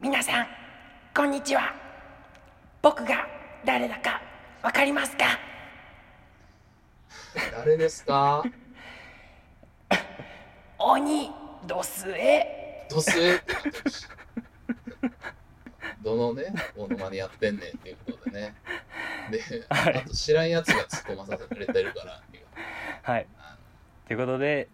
皆さんこんにちは。僕が誰だかわかりますか？誰ですか？鬼ドスエドスエどのね、モノマネやってんねんっていうことでね。で、はい。あと知らんやつが突っ込まされてるから。っていう。はいあということ。で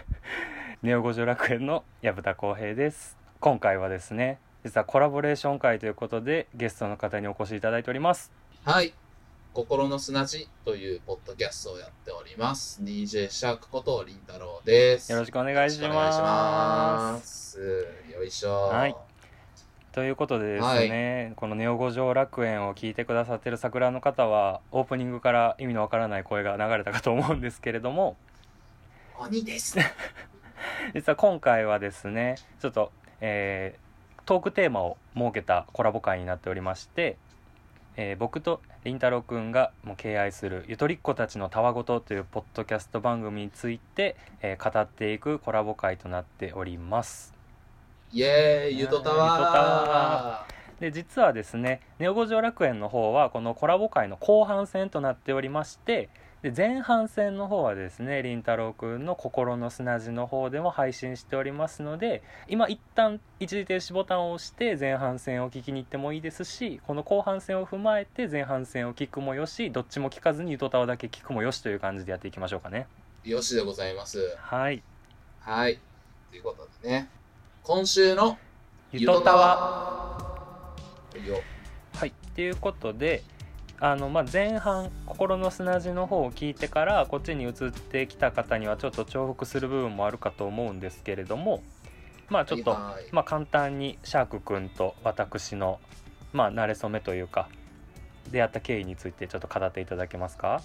ネオ五条楽園の薮田浩平です今回はですね実はコラボレーション会ということでゲストの方にお越しいただいておりますはい。心の砂地というポッドキャストをやっております。DJ シャークことりんたろうです。よろしくお願いしよろくお願いしまますす。よいしょ。はいということでですね、このネオ五条楽園を聞いてくださってる桜の方はオープニングから意味のわからない声が流れたかと思うんですけれども鬼です。実は今回はですねちょっと、えートークテーマを設けたコラボ会になっておりまして、えー僕とりんたろうくんがもう敬愛するゆとりっ子たちのたわごとというポッドキャスト番組について、えー語っていくコラボ会となっております。イェーイ、ゆとたわで実はですねネオ五条楽園の方はこのコラボ会の後半戦となっておりましてで前半戦の方はですねりんたろうくんの心の砂地の方でも配信しておりますので今一旦一時停止ボタンを押して前半戦を聞きに行ってもいいですしこの後半戦を踏まえて前半戦を聞くもよしどっちも聞かずにゆとたわだけ聞くもよしという感じでやっていきましょうかね。よしでございます。はい。はい。ということでね、今週のゆとたわ。よ。はい、ということであの、まあ、前半「心の砂地」の方を聞いてからこっちに移ってきた方にはちょっと重複する部分もあるかと思うんですけれどもまあちょっと、まあ、簡単にシャーク君と私の、まあ、馴れ初めというか出会った経緯についてちょっと語っていただけますか？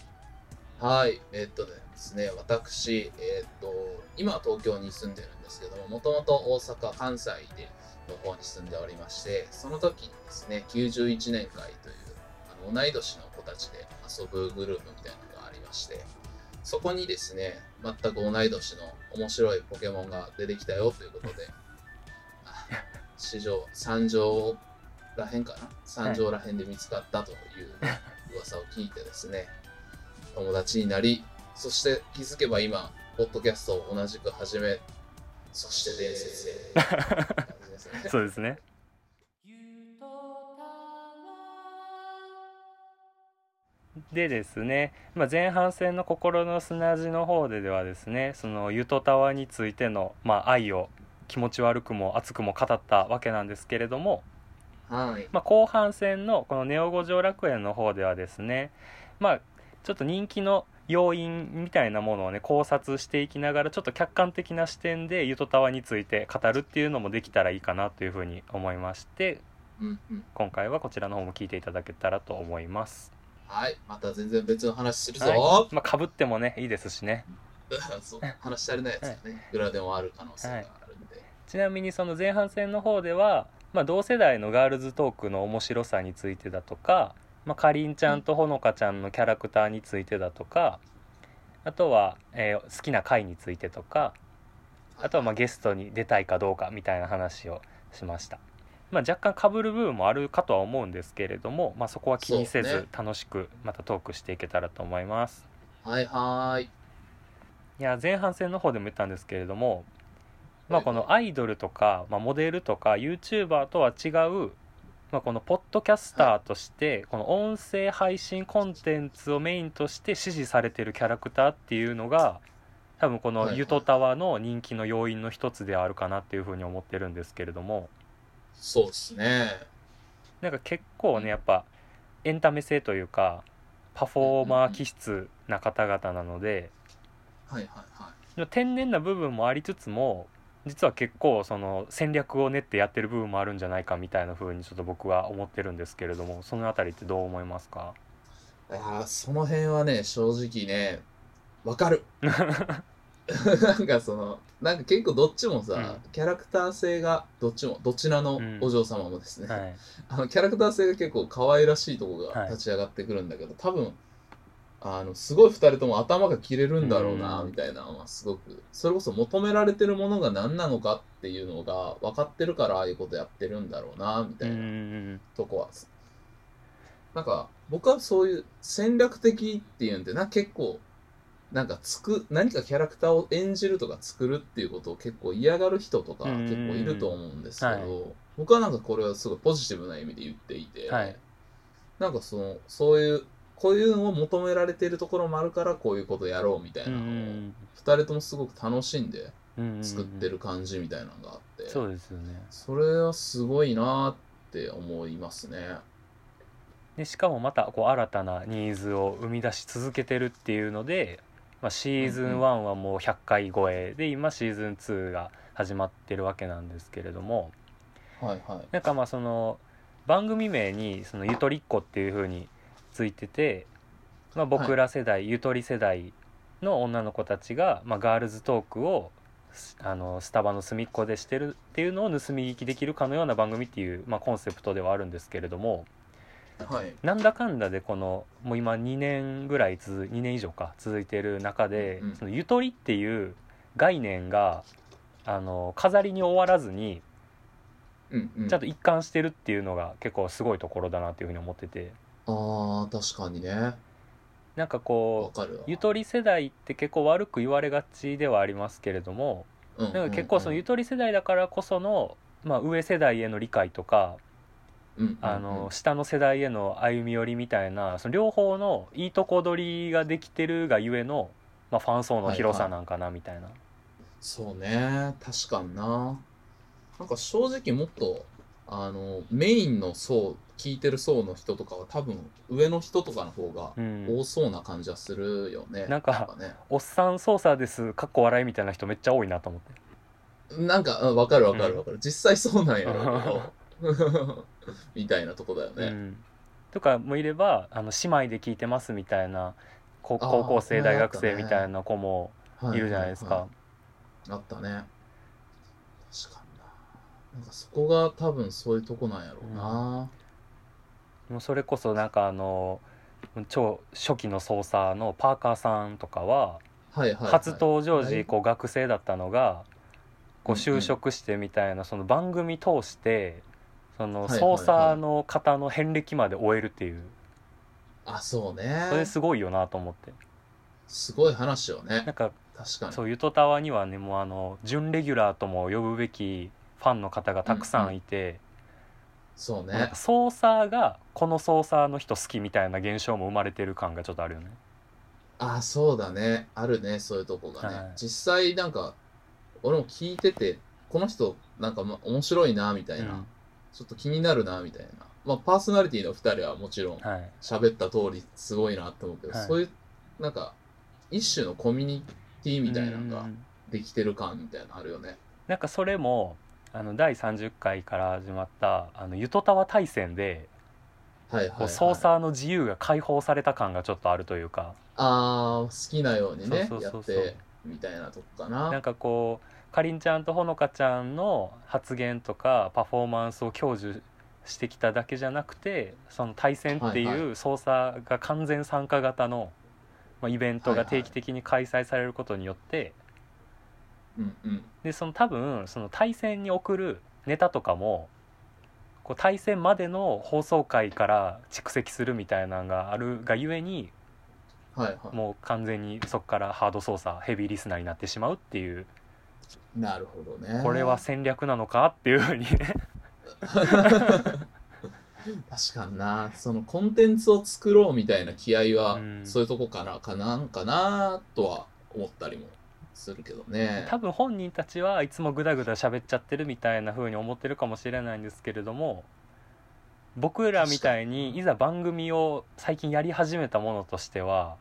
はい、えーっとですね、私、えーっと、今は東京に住んでるんですけども、もともと大阪、関西での方に住んでおりまして、その時にですね、91年会という、同い年の子たちで遊ぶグループみたいなのがありまして、そこにですね、全く同い年の面白いポケモンが出てきたよということで、あ史上三条らへんかな？三条らへんで見つかったという噂を聞いてですね、友達になり、そして気づけば今、ポッドキャストを同じく始め、そして伝説へ。そうですねでですね、まあ、前半戦の心の砂地の方でではですねそのゆとたわについての、まあ、愛を気持ち悪くも熱くも語ったわけなんですけれども、はい。まあ、後半戦のこのネオ五条楽園の方ではですねまあちょっと人気の要因みたいなものをね考察していきながらちょっと客観的な視点でゆとたわについて語るっていうのもできたらいいかなというふうに思いましてうんうん。今回はこちらの方も聞いていただけたらと思いますはい。また全然別の話するぞ。はまあかぶってもねいいですしね そう話し足りないやつがね、裏でもある可能性があるんで。ちなみにその前半戦の方では、まあ、同世代のガールズトークの面白さについてだとか、まあ、かりんちゃんとほのかちゃんのキャラクターについてだとかあとは、えー好きな回についてとかあとはまあゲストに出たいかどうかみたいな話をしました、まあ、若干被る部分もあるかとは思うんですけれども、まあ、そこは気にせず楽しくまたトークしていけたらと思います。はいはーい。いや前半戦の方でも言ったんですけれども、まあ、このアイドルとか、まあ、モデルとか YouTuber とは違う、まあ、このポッドキャスターとしてこの音声配信コンテンツをメインとして支持されてるキャラクターっていうのが多分このゆとたわの人気の要因の一つであるかなっていうふうに思ってるんですけれどもそうですね。なんか結構ねやっぱエンタメ性というかパフォーマー気質な方々なので。はいはいはい。でも天然な部分もありつつも実は結構その戦略を練ってやってる部分もあるんじゃないかみたいな風にちょっと僕は思ってるんですけれどもそのあたりってどう思いますか？いやーその辺はね、正直ね、わかる。なんかその、なんか結構どっちもさ、うん。キャラクター性がどっちも、どちらのお嬢様もですね、はい。あのキャラクター性が結構可愛らしいとこがはい。立ち上がってくるんだけど、多分あのすごい2人とも頭が切れるんだろうなうん。みたいなのはすごくそれこそ求められてるものが何なのかっていうのが分かってるからああいうことやってるんだろうなみたいなうん。とこは。なんか僕はそういう戦略的っていうんでな結構なんかつく何かキャラクターを演じるとか作るっていうことを結構嫌がる人とかうん。結構いると思うんですけど、はい。僕はなんかこれはすごいポジティブな意味で言っていて、はい。なんかそのそういうこういうのを求められているところもあるからこういうことやろうみたいなのをうん2人ともすごく楽しんでうん作ってる感じみたいなのがあって、そうですよね。それはすごいなって思いますね。でしかもまたこう新たなニーズを生み出し続けてるっていうので、まあ、シーズン1はもう100回超えで今シーズン2が始まってるわけなんですけれども。はいはい。なんかまあその番組名にそのゆとりっ子っていう風についてて、まあ、僕ら世代、ゆとり世代の女の子たちが、まあ、ガールズトークをすあのスタバの隅っこでしてるっていうのを盗み聞きできるかのような番組っていう、まあ、コンセプトではあるんですけれどもはい。なんだかんだでこのもう今2年ぐらい続2年以上か続いてる中で、うんそのゆとりっていう概念があの飾りに終わらずにうんうん、ちゃんと一貫してるっていうのが結構すごいところだなっていうふうに思ってて。ああ確かにね。なんかわこうゆとり世代って結構悪く言われがちではありますけれどもうんうんなんか結構そのゆとり世代だからこその、まあ、上世代への理解とかうんうんうんあの下の世代への歩み寄りみたいなその両方のいいとこ取りができてるがゆえの、まあ、ファン層の広さなんかなみたいな、そうね。確かにな。なんか正直もっとあのメインの層聞いてる層の人とかは多分上の人とかの方がうん。多そうな感じはするよね、なんかね。おっさん操作ですかっこ笑いみたいな人めっちゃ多いなと思って。なんかうんわかるわかるわかる、実際そうなんやろうけど みたいなとこだよね、うん、とかもいればあの姉妹で聞いてますみたいな高校生大学生みたいな子もいるじゃないですか、ははあったね。確かにな。なんかそこが多分そういうとこなんやろうな、もうそれこそなんかあの超初期の操作のパーカーさんとかははいはい、はい、初登場はい。時こう学生だったのがこううんうん就職してみたいなその番組通してその操作の方の遍歴まで終えるっていう。あそうね。それすごいよなと思って。すごい話よね。なんか確かに。そうゆとたわにはねもうあの準レギュラーとも呼ぶべきファンの方がたくさん。いて、そうね。なんか操作がこの操作の人好きみたいな現象も生まれてる感がちょっとあるよね。あそうだね。あるねそういうとこがね、はい。実際なんか俺も聞いててこの人なんかま面白いなみたいな、うんちょっと気になるなみたいな。まあパーソナリティの2人はもちろんはい。喋った通りすごいなって思うけど、はい。そういうなんか一種のコミュニティみたいなのができてる感みたいなのあるよね、なんかそれもあの第30回から始まったあのゆとたわ大戦ではいはい、はい、操作の自由が解放された感がちょっとあるというか。あー好きなようにねそうそうそうそう。やってみたいなとこかな。なんかこうかりんちゃんとほのかちゃんの発言とかパフォーマンスを享受してきただけじゃなくてその対戦ってはいい。う操作が完全参加型の、まあ、イベントが定期的に開催されることによって、でその多分その対戦に送るネタとかもこう対戦までの放送回から蓄積するみたいなのがあるがゆえにはいはい。もう完全にそこからハード操作ヘビーリスナーになってしまうっていうなるほどね。これは戦略なのかっていうふうにね。確かにな。そのコンテンツを作ろうみたいな気合は、うん。そういうとこかなかなんかなとは思ったりもするけどね。多分本人たちはいつもグダグダ喋っちゃってるみたいな風に思ってるかもしれないんですけれども僕らみたいにいざ番組を最近やり始めたものとしては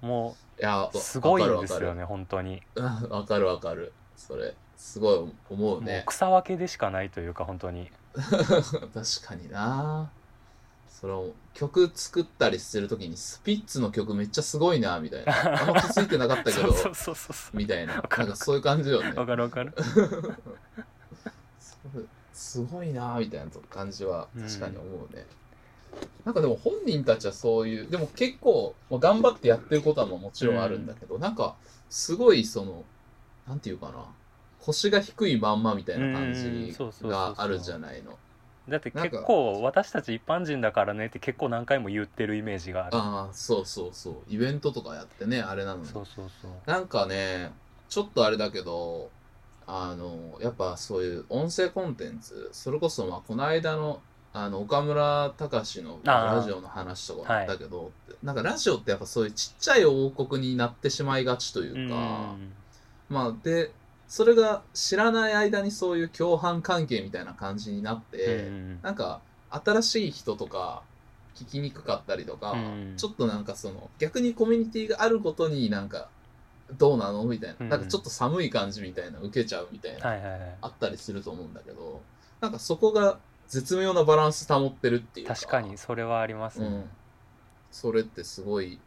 もいやうすごいんですよね本当に。わかるわかるそれすごい思うもうね草分けでしかないというか本当に。確かにな。その曲作ったりするときにスピッツの曲めっちゃすごいなみたいな。あんま気づいてなかったけどみたいな。なんかそういう感じよね。うわかるわかる。すごいなみたいな感じは確かに思うね、なんかでも本人たちはそういうでも結構、まあ、頑張ってやってることはもちろんあるんだけど、なんかすごいそのなんていうかな。腰が低いまんまみたいな感うんじがあるじゃないの。だって結構私たち一般人だからねって結構何回も言ってるイメージがある。ああそうそうそう。イベントとかやってねあれなのに。そうそうそう。なんかねちょっとあれだけどあのやっぱそういう音声コンテンツそれこそまあこの間のあの岡村隆史のラジオの話とかもあったけど、なんかラジオってやっぱそういうちっちゃい王国になってしまいがちというか、うんまあでそれが知らない間にそういう共犯関係みたいな感じになって、うんなんか新しい人とか聞きにくかったりとか、うんちょっとなんかその逆にコミュニティがあることになんかどうなのみたいな、うんなんかちょっと寒い感じみたいな受けちゃうみたいな、はいはいはい。あったりすると思うんだけどなんかそこが絶妙なバランス保ってるっていうか確かにそれはありますね、うん、それってすごい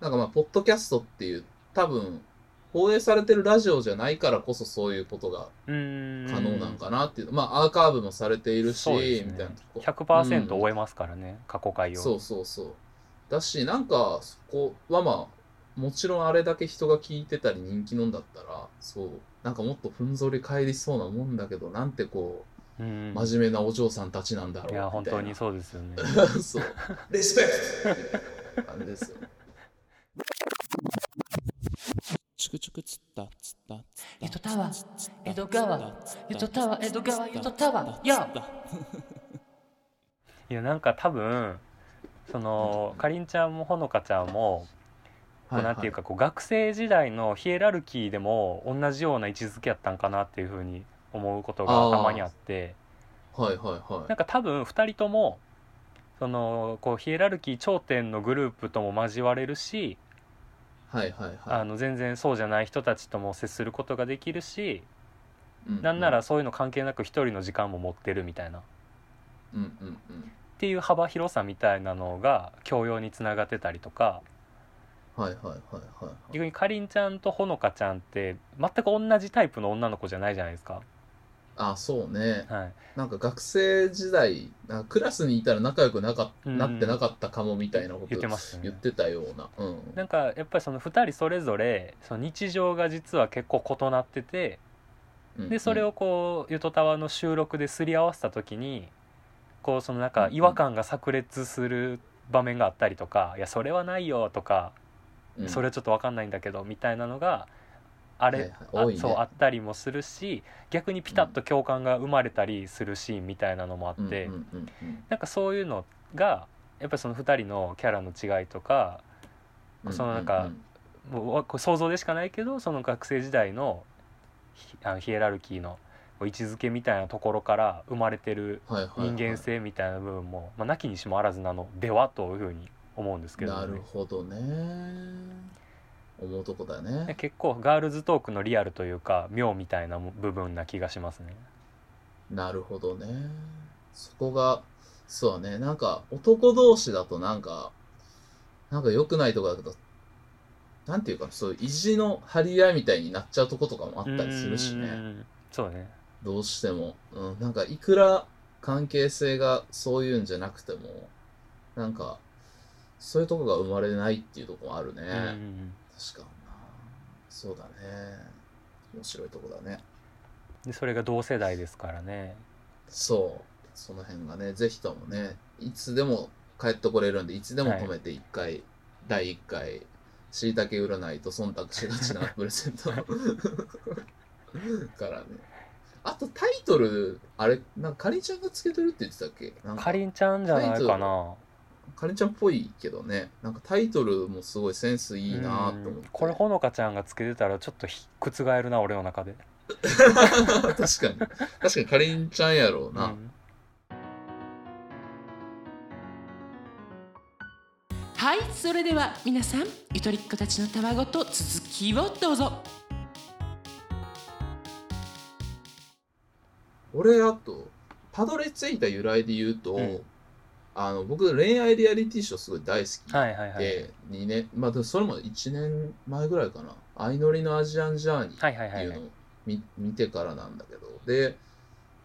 なんかまあポッドキャストっていう多分放映されてるラジオじゃないからこそそういうことがうん。可能なんかなっていう、まあアーカーブもされているし、ね。みたいなとこ。100%うん。終えますからね、過去回を。そうそうそう。だしなんかそこはまあもちろんあれだけ人が聞いてたり人気のんだったらそう。なんかもっとふんぞり返りそうなもんだけどなんてこうん。う真面目なお嬢さんたちなんだろういやみたいな。本当にそうですよね。そう。リスペクト!感じですよチクチクつったつったつったゆとたわ江戸川ゆとたわ江戸川ゆとたわよいやなんか多分そのかりんちゃんもほのかちゃんもこうなんていうかこう学生時代のヒエラルキーでも同じような位置づけやったんかなっていうふうに思うことがたまにあってはいはいはいなんか多分2人ともそのこうヒエラルキー頂点のグループとも交われるしはいはいはい。あの全然そうじゃない人たちとも接することができるしうんなんならそういうの関係なく一人の時間も持ってるみたいな。っうんうんうん。ていう幅広さみたいなのが教養につながってたりとか。はいはいはいはいはい。逆にかりんちゃんとほのかちゃんって全く同じタイプの女の子じゃないじゃないですか。あそうね。はい、なんか学生時代クラスにいたら仲良くなかっうんなってなかったかもみたいなこと言ってましたね。言ってたような。うん。なんかやっぱりその2人それぞれその日常が実は結構異なっててうんでそれをこうゆとたわの収録ですり合わせた時にこうそのなんか違和感が炸裂する場面があったりとか「いやそれはないよ」とかうん「それはちょっと分かんないんだけど」みたいなのがあれ、はいそうあったりもするし逆にピタッと共感が生まれたりするシーンみたいなのもあって、なんかそういうのがやっぱりその2人のキャラの違いとかうんそのなんか想像でしかないけどその学生時代のヒあのヒエラルキーの位置づけみたいなところから生まれてる人間性みたいな部分も、まあ、なきにしもあらずなのではというふうに思うんですけど、なるほどね思うとこだでね。結構ガールズトークのリアルというか妙みたいな部分な気がしますね。なるほどね。そこがそうだね。なんか男同士だとなんかなんか良くないとこだけどなんていうかそういう意地の張り合いみたいになっちゃうとことかもあったりするしね。うん。そうね。どうしても、うん、なんかいくら関係性がそういうんじゃなくてもなんかそういうとこが生まれないっていうとこもあるね、うん確かにな。そうだね。面白いとこだね。でそれが同世代ですからね。そう。その辺がね。ぜひともねいつでも帰ってこれるんでいつでも止めて1回、第1回しいたけ占いと忖度しがちな プレゼント。からね。あとタイトルあれなんかかりんちゃんがつけてるって言ってたっけ？かりんちゃんじゃないかなかりんちゃんっぽいけどね。なんかタイトルもすごいセンスいいなと思って。うん。これほのかちゃんがつけてたらちょっとひ覆るな俺の中で、確かに。確かにかりんちゃんやろうな、うん。はいそれでは皆さんゆとりっ子たちのたわごと続きをどうぞ。俺あとたどり着いた由来で言うと、うんあの僕恋愛リアリティショーすごい大好きで、はいはいはい。2年まあそれも1年前ぐらいかな「相乗りのアジアンジャーニー」ってはいいうはいのを見見てからなんだけど。で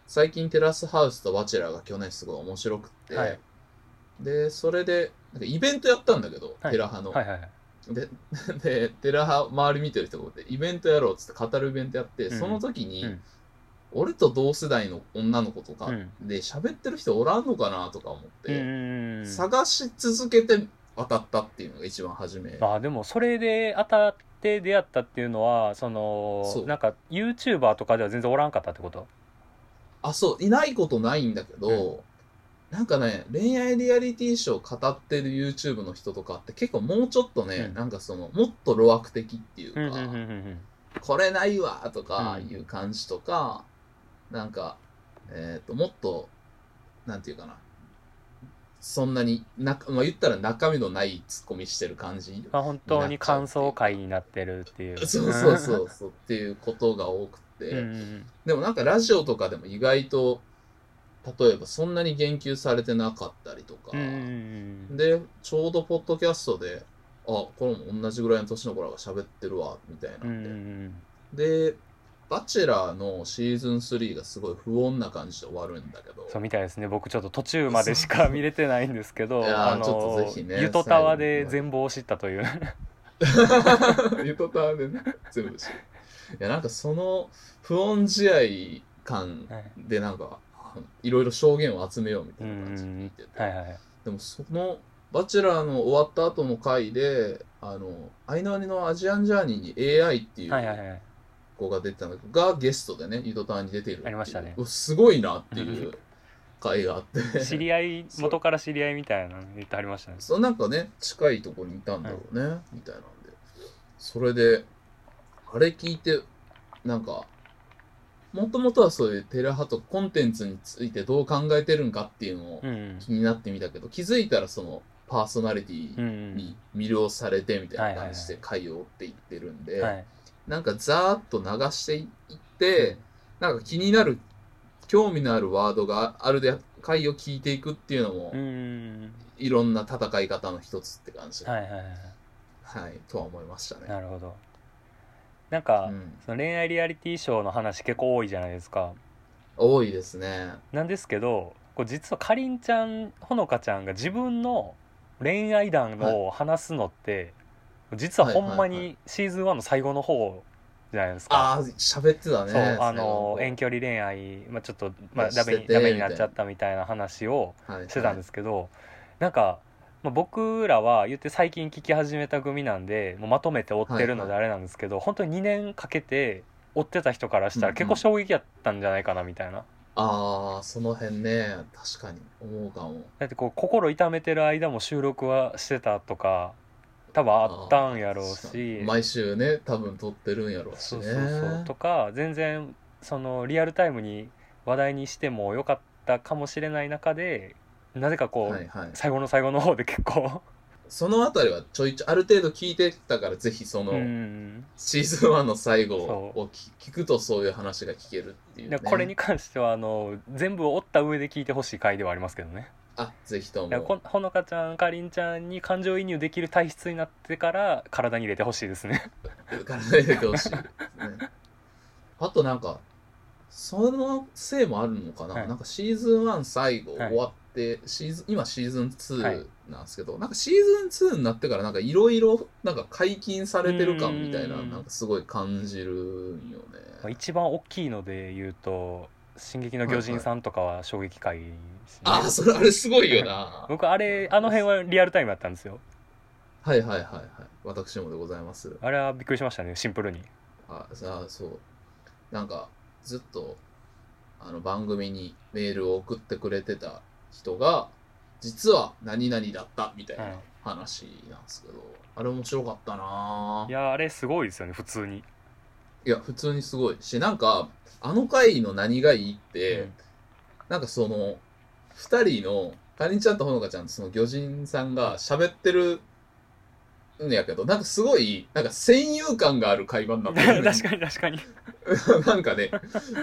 最近テラスハウスとバチェラーが去年すごい面白くって、はい。でそれでなんかイベントやったんだけど、はい。テラハの、はいはいはい。ででテラハ周り見てる人がいてイベントやろうっつって語るイベントやって、うん。その時に、うん俺と同世代の女の子とかうん。で喋ってる人おらんのかなとか思っうて、ん探し続けて渡ったっていうのが一番初め。あでもそれで当たって出会ったっていうのはそのそう。なんか YouTuber とかでは全然おらんかったってこと？あそういないことないんだけど、なんかね恋愛リアリティショー語ってる YouTube の人とかって結構もうちょっとね、うん。なんかそのもっと路悪的っていうか、うんうんうんうんこれないわとかうん。いう感じとか、なんか、えっ、と、もっと、なんていうかな、そんなにな、まあ、言ったら中身のないツッコミしてる感じ。まあ本当に感想会になってるっていう。そうそうそうそうっていうことが多くて、でもなんかラジオとかでも意外と、例えばそんなに言及されてなかったりとか、で、ちょうどポッドキャストで、あ、これも同じぐらいの年の子らが喋ってるわ、みたいなうんで、ん。で、バチェラーのシーズン3がすごい不穏な感じで終わるんだけど、そうみたいですね。僕ちょっと途中までしか見れてないんですけどいやーあのちょっとぜひねゆとたわで全貌を知ったという。ゆとたわでね、全部知る。いや、なんかその不穏試合感でなんか、いろいろ証言を集めようみたいな感じで聞いてて、はいはいはいでもそのバチェラーの終わった後の回で、あの、アイナワニのアジアンジャーニーに AI っていうはいはいはい子が出てたのがゲストでね、ゆとたわに出てるありましたね。すごいなっていう回があって。知り合い元から知り合いみたいなの言ってありましたね。そうなんかね近いところにいたんだろうね、みたいなんで。それであれ聞いてなんかもともとはそういうテレハとコンテンツについてどう考えてるんかっていうのをうんうん。気になってみたけど、気づいたらそのパーソナリティうんうんに魅了されてみたいな感じで回を追っていってるんで、はいなんかざーっと流していって、なんか気になる興味のあるワードがあるで回を聞いていくっていうのも、いろんな戦い方の一つって感じ、うんはいはいはい。はい、とは思いましたね。なるほど。なんか、うん、その恋愛リアリティショーの話結構多いじゃないですか。多いですね。なんですけどこう実はかりんちゃんほのかちゃんが自分の恋愛談を話すのって、実はほんまはいはいはにシーズン1の最後の方じゃないですか、ああ、喋ってたね。そうあの遠距離恋愛、まあ、ちょっと、まあ、ダメにダメになっちゃったみたいな話をはいしてたんですけど、なんか、まあ、僕らは言って最近聞き始めた組なんでもうまとめて追ってるのであれなんですけど、本当に2年かけて追ってた人からしたらうんうん結構衝撃やったんじゃないかなみたいな。ああ、その辺ね、確かに思うかも。だってこう心痛めてる間も収録はしてたとか多分あったんやろうし毎週ね、多分撮ってるんやろうしね。そうそうそうとか全然そのリアルタイムに話題にしてもよかったかもしれない中でなぜかこう、はいはい。最後の最後の方で結構そのあたりはちょいちょい、ある程度聞いてたから、ぜひその、うんシーズン1の最後そを聞聞くとそういう話が聞けるっていう、ね。でこれに関してはあの全部追った上で聞いてほしい回ではありますけどねあ、ぜひとも。こほのかちゃんかりんちゃんに感情移入できる体質になってから体に入れてほしいですね 体入れてほしいね。あとなんか、そのせいもあるのかな、はいなんかシーズン1最後はい終わって、シーズン今シーズンはい2なんですけど、なんかシーズン2になってからなんかいろいろなんか解禁されてる感みたいな、うんなんかすごい感じるんよね。一番大きいので言うと「進撃の巨人」さんとかは衝撃回ですね、ああ、それあれすごいよな。僕あれあの辺はリアルタイムだったんですよ。はいはいはいはい。私もでございます。あれはびっくりしましたねシンプルに。あさあそう。なんかずっとあの番組にメールを送ってくれてた人が実は何々だったみたいなはい。話なんですけど、あれ面白かったないやあれすごいですよね普通に、いや普通にすごい。しなんかあの回の何がいいって、うん。なんかその2人のかりんちゃんとほのかちゃんとその魚人さんが喋ってるんやけどなんかすごいなんか戦友感がある会話になってる。確かに確かに。なんかね、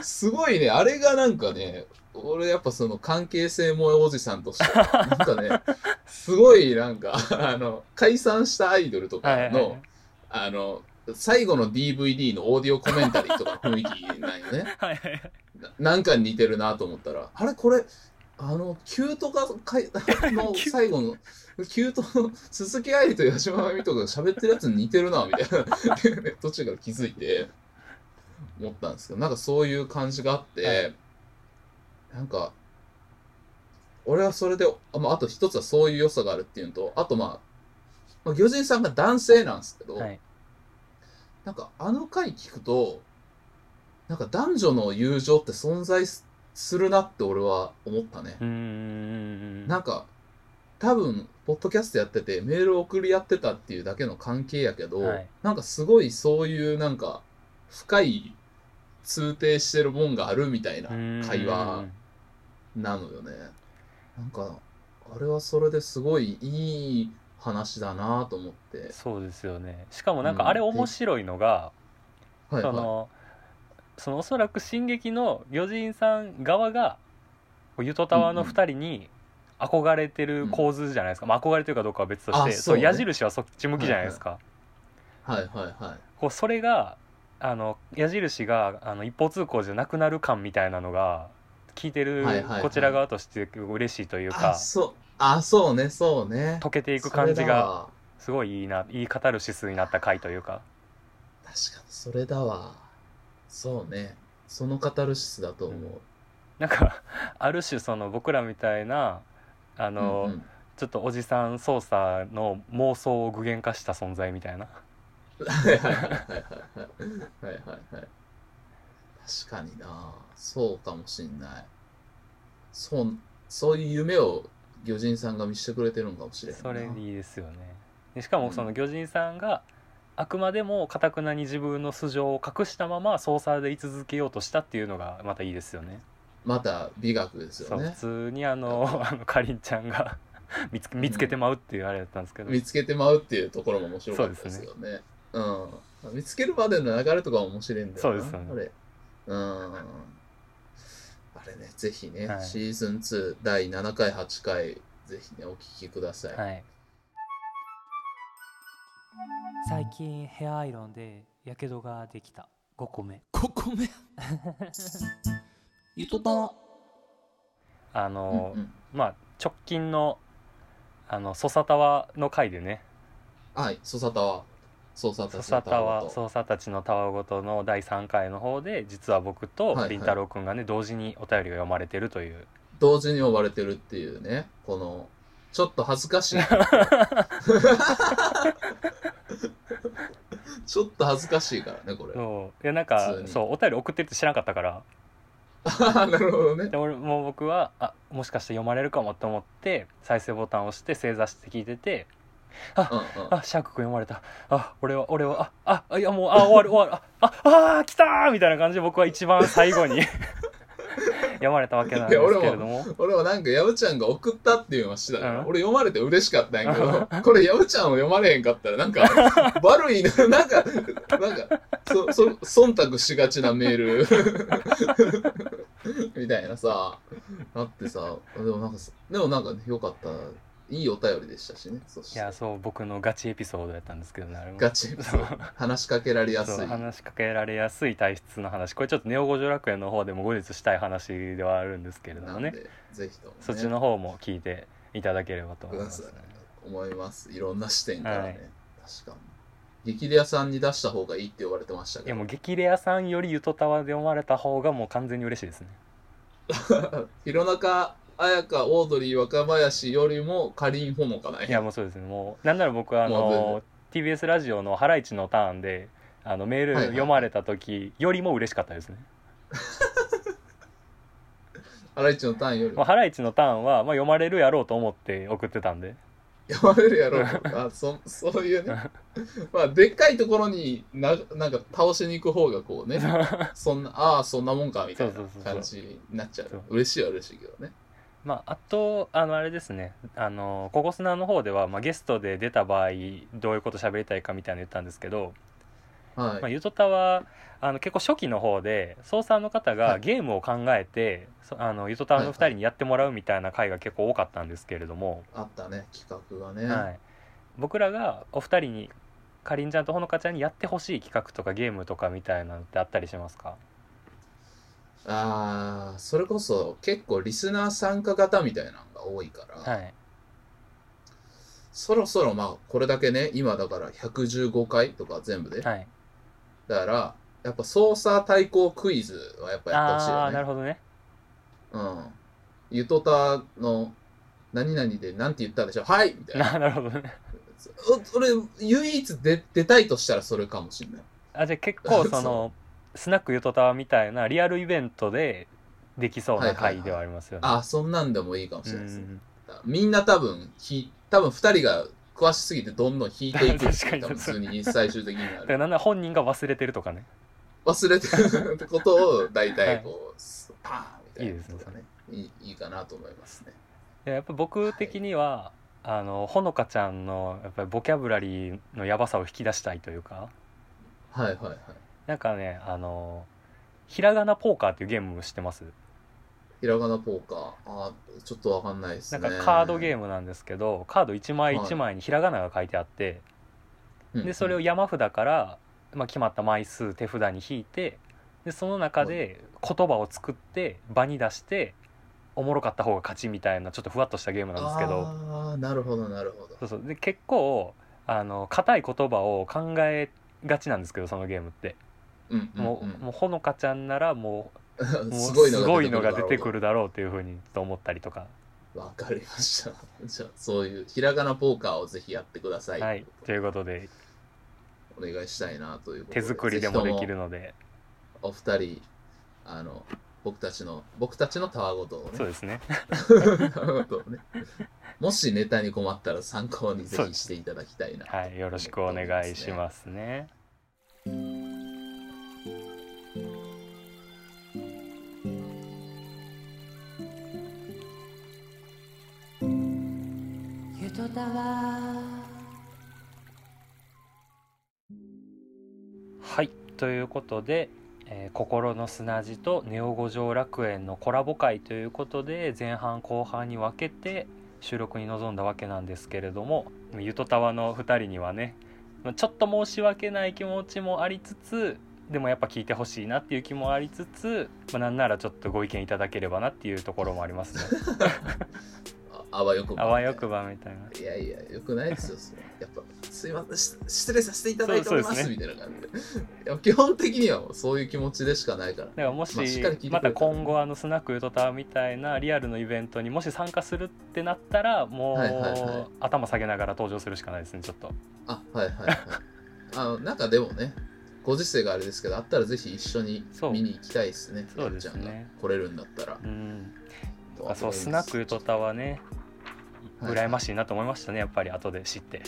すごいね、あれがなんかね、俺やっぱその関係性萌えおじさんとして、なんかね、すごいなんか、あの、解散したアイドルとはいはいかの、あの、最後の DVD のオーディオコメンタリーとかの雰囲気なんよね。はいはいはい。ななんかに似てるなと思ったら、あれ？これ、あの、キュートがかい の 最後の、キュートの鈴木愛理と八島真美とかが喋ってるやつに似てるな、みたいな、途中から気づいて、思ったんですけど、なんかそういう感じがあって、はい。なんか、俺はそれで、あ,、まあ、あと一つはそういう良さがあるっていうのと、あとまあ、まあ、魚人さんが男性なんですけど、はいなんかあの回聞くと、なんか男女の友情って存在すするなって俺は思ったね。なんか、多分、ポッドキャストやってて、メール送り合ってたっていうだけの関係やけど、はいなんかすごいそういうなんか、深い通底してるもんがあるみたいな会話なのよね。なんか、あれはそれですごいいい話だなと思って。そうですよね。しかもなんかあれ面白いのが、はいはそのそのおそらく進撃の魚人さん側がゆとたわの2人に憧れてる構図じゃないですか、まあ、憧れてるかどうかは別としてあそうね。矢印はそっち向きじゃないですか、い。はいはいはい。こうそれがあの矢印があの一方通行じゃなくなる感みたいなのが聞いてるはいはいはい。こちら側として嬉しいというあ、かそう。あそうねそうね。溶けていく感じがすごいいいないいカタルシスになった回というか。確かにそれだわ。そうね。そのカタルシスだと思う、うん、なんか ある種その僕らみたいなあの、うんうん、ちょっとおじさん操作の妄想を具現化した存在みたいな。はいはいはいはいはいはい確かにな。そうかもしんない。そうそういう夢を魚人さんが見せてくれてるのかもしれんな。それいいですよね。でしかもその魚人さんがあくまでもかたくなに自分の素性を隠したまま操作で居続けようとしたっていうのがまたいいですよね。また美学ですよね。普通にあのあのかりんちゃんが 見つけ見つけてまうっていうあれだったんですけど、見つけてまうっていうところも面白かったですよね。うん。見つけるまでの流れとかも面白いんだよなそうですよね。うんあれねぜひね、はい。シーズン2第7回8回ぜひねお聞きください、はい。最近ヘアアイロンでやけどができた。5個目ここめ。ゆとた。わあの、うんうん。まあ直近のあのソサタワの回でね。はいソサタワソサソタサタワと。ソサたちのたわごとの第3回の方で実は僕とはいはい。りんたろうくんがね同時にお便りが読まれてるという。同時に呼ばれてるっていうねこのちょっと恥ずかしい。ちょっと恥ずかしいからねこれ。そう。いやなんかそうお便り送ってるって知らなかったから。なるほどね。で俺もう僕はあもしかして読まれるかもと思って再生ボタンを押して正座して聞いててうんうん。あシャーク君読まれた。あ俺は俺はああいやもうあ終わる終わる。あああー来たーみたいな感じで僕は一番最後に 読まれたわけなんですけれども。俺はなんかヤブちゃんが送ったっていうのは知ってたから、うん。俺読まれて嬉しかったんやけどこれヤブちゃんを読まれへんかったらなんか 悪いななんかなんかそそ忖度しがちなメール。みたいなさだってさでもなんかでもなんか、ね、よかったいいお便りでしたしねいやそう僕のガチエピソードやったんですけどねあれも。ガチそう。話しかけられやすい。話しかけられやすい体質の話。これちょっとネオ五条楽園の方でも後日したい話ではあるんですけれどもね。ぜひとも、ね、そっちの方も聞いていただければと思います、ね思います。いろんな視点からね、はい。確かに。激レアさんに出した方がいいって言われてましたけど。いやもう激レアさんよりゆとたわで読まれた方がもう完全に嬉しいですね。弘中綾香オードリー若林よりもかりんほのかな。いいやもうそうですね。もうなんなら僕はあもの TBS ラジオの「ハライチのターンで」あのメール読まれた時よりも嬉しかったですね、ハライチのターンより。まあ、もハライチのターンは、まあ、読まれるやろうと思って送ってたんで。読まれるやろうあそそういうね。まあでっかいところにななんか倒しに行く方がこうね そんなああそんなもんかみたいな感じになっちゃう。嬉しいは嬉しいけどねまあ、あとあのあれですね。あのココスナの方では、まあ、ゲストで出た場合どういうこと喋りたいかみたいなの言ったんですけど、はい、まあ、ゆとたはあの結構初期の方で操作の方はい。がゲームを考えて、そあのゆとたわの2人にやってもらうみたいな回が結構多かったんですけれども、あったね企画がね、はい、僕らがお二人にかりんちゃんとほのかちゃんにやってほしい企画とかゲームとかみたいなのってあったりしますか？あーそれこそ結構リスナー参加型みたいなのが多いから、はい。そろそろまあこれだけね今だから115回とか全部で、はい。だからやっぱ操作対抗クイズはやっぱやってほしいああよねなるほどね。うん。ゆとたの何々でなんて言ったでしょはい！みたいな。な なるほどね。お俺唯一出出たいとしたらそれかもしれない。あじゃあ結構そ そのスナックゆとたわみたいなリアルイベントでできそうなはいはいはい。回ではありますよね、あそんなんでもいいかもしうれないですねん。みんな多分ひ多分2人が詳しすぎてどんどん引いていく 確かに。多分普通に最終的になだからる。なんなら本人が忘れてるとかね。忘れてるってことを大体こう、パーンみたいないいですねいいいいかなと思いますね。でやっぱ僕的には、あのほのかちゃんのやっぱりボキャブラリーのやばさを引き出したいというか。はいはいはいなんかねあのひらがなポーカーっていうゲーム知ってます？ひらがなポーカー。あーちょっとわかんないですね。なんかカードゲーム、ムなんですけどカード1枚1枚にひらがなが書いてあって、うん。でそれを山札から、まあ、決まった枚数手札に引いてでその中で言葉を作って場に出しておもろかった方が勝ちみたいなちょっとふわっとしたゲームなんですけど。ああなるほどなるほど。そうそう。で結構あの硬い言葉を考えがちなんですけどそのゲームって、うんうんもうもうほのかちゃんなら もうすごいのが出てくるだろう。っていうふうにと思ったりとか。うわかりました。じゃあそういうひらがなポーカーをぜひやってください。はい。ということでお願いしたいなということ手作りでもできるので。お二人あの僕たちの僕たちのたわごとをね。そうですね。ね。もしネタに困ったら参考にぜひしていただきたいなはい。よろしくお願いしますねた。わはい。ということで、えー心の砂地とネオ五条楽園のコラボ会ということで前半後半に分けて収録に臨んだわけなんですけれどもゆとたわの2人にはねまあちょっと申し訳ない気持ちもありつつでもやっぱ聞いてほしいなっていう気もありつつ、まあ、なんならちょっとご意見いただければなっていうところもありますね ああわよくばあわよくばみたいな。いやいやよくないですよ。やっぱすいませんし失礼させていただいておりますみたいな感じで。基本的にはそういう気持ちでしかないから。だからもし,、まあしまた今後あのスナックゆとたわみたいなリアルのイベントにもし参加するってなったらもう、はいはいはい。頭下げながら登場するしかないですねちょっと。あはいはいはい。あのなんかでもねご時世があれですけどあったらぜひ一緒に見に行きたいですね。そうですね。やっちゃんが来れるんだったら。うん。そうスナックゆとたはい羨ましいなと思いましたねやっぱり後で知って、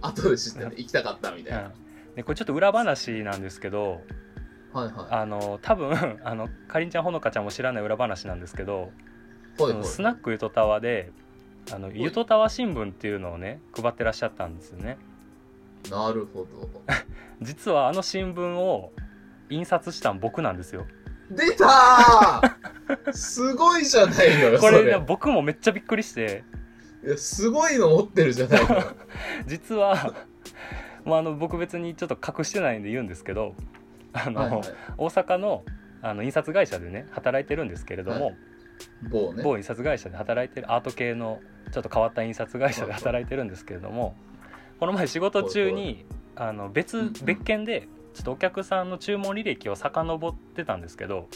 後で知ってね行きたかったみたいな、うん、でこれちょっと裏話なんですけどはいはい。あの多分 あのかりんちゃんほのかちゃんも知らない裏話なんですけどほいほい。スナックゆとたわであのい。ゆとたわ新聞っていうのをね配ってらっしゃったんですよね。なるほ 実はあの新聞を印刷したん僕なんですよ。ど出たー！すごいじゃないのよこれ。僕もめっちゃびっくりしていやすごいの持ってるじゃないのよ 実は、まあ、あの僕別にちょっと隠してないんで言うんですけどあの、はいはい。大阪のあの印刷会社でね働いてるんですけれども、は某ね。某印刷会社で働いてるアート系のちょっと変わった印刷会社で働いてるんですけれどもこの前仕事中にあの別別件でちょっとお客さんの注文履歴を遡ってたんですけど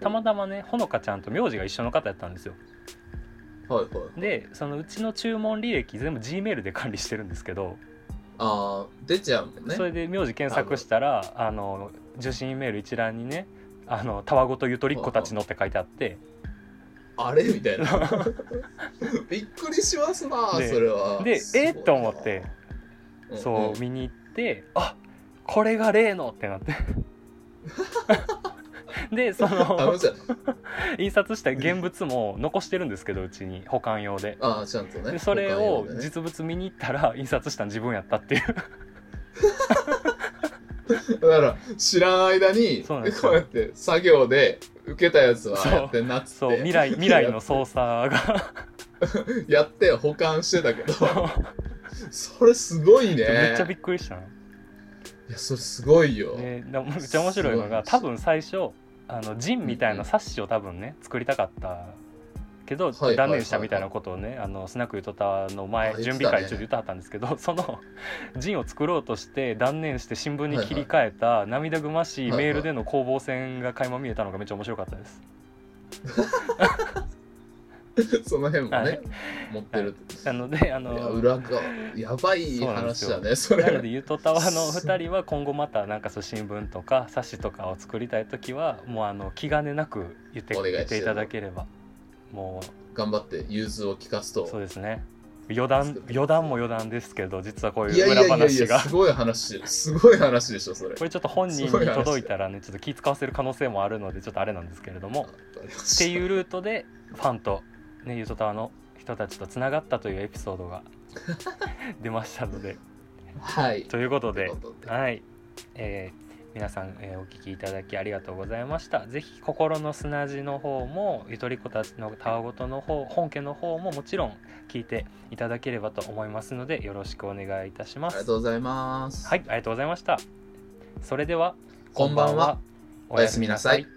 たまたまねほのかちゃんと名字が一緒の方やったんですよはいはい。でそのうちの注文履歴全部 G メールで管理してるんですけど、ああ出ちゃうもんね。それで名字検索したらあの受信メール一覧にね「あのたわごとゆとりっ子たちの」って書いてあって。あれ？みたいな。びっくりしますなでそれは。でえっと思ってん。そう見に行ってあこれが例のってなって でそあの印刷した現物も残してるんですけどうちに保管用で。ああちゃんとね。でそれを実物見に行ったら印刷したん自分やったっていう。だから知らん間にそうなんですよ。こうやって作業で受けたやつはそう。やってんなっつって。そう未来未来の操作が。やって保管してたけど。それすごいね。めっちゃびっくりしたのいやそれすごいよ、ででもめっちゃ面白いのが多分最初あのジンみたいな冊子を多分ね作りたかったけど断念したみたい。なことをねあのスナックゆとたの前準備会中で言ってはったんですけど そのジンを作ろうとして断念して新聞に切り替えた涙ぐましい。メールでの攻防戦が垣間見えたのがめっちゃ面白かったです。その辺もね、はい。持ってる、なのであの裏側やばい話だねそなのれでゆとたわの2人は今後またなんかそう新聞とか冊子とかを作りたい時はもうあの気兼ねなく言って言っていただければも頑張って融通を聞かすと。うそうですね。余談余談も余談ですけど実はこういう裏話が。やすごい話すごい話でしょそれ。これちょっと本人に届いたらねちょっと気使わせる可能性もあるのでちょっとあれなんですけれども。っていうルートでファンと、ね、ゆとたわの人たちとつながったというエピソードが 出ましたので。はい。ということではい、えー皆さん、えーお聞きいただきありがとうございました。ぜひ心の砂地の方もゆとり子たちのたわごとの方本家の方ももちろん聞いていただければと思いますのでよろしくお願いいたします。ありがとうございます。はいありがとうございました。それでは。こんばんは。おやすみなさい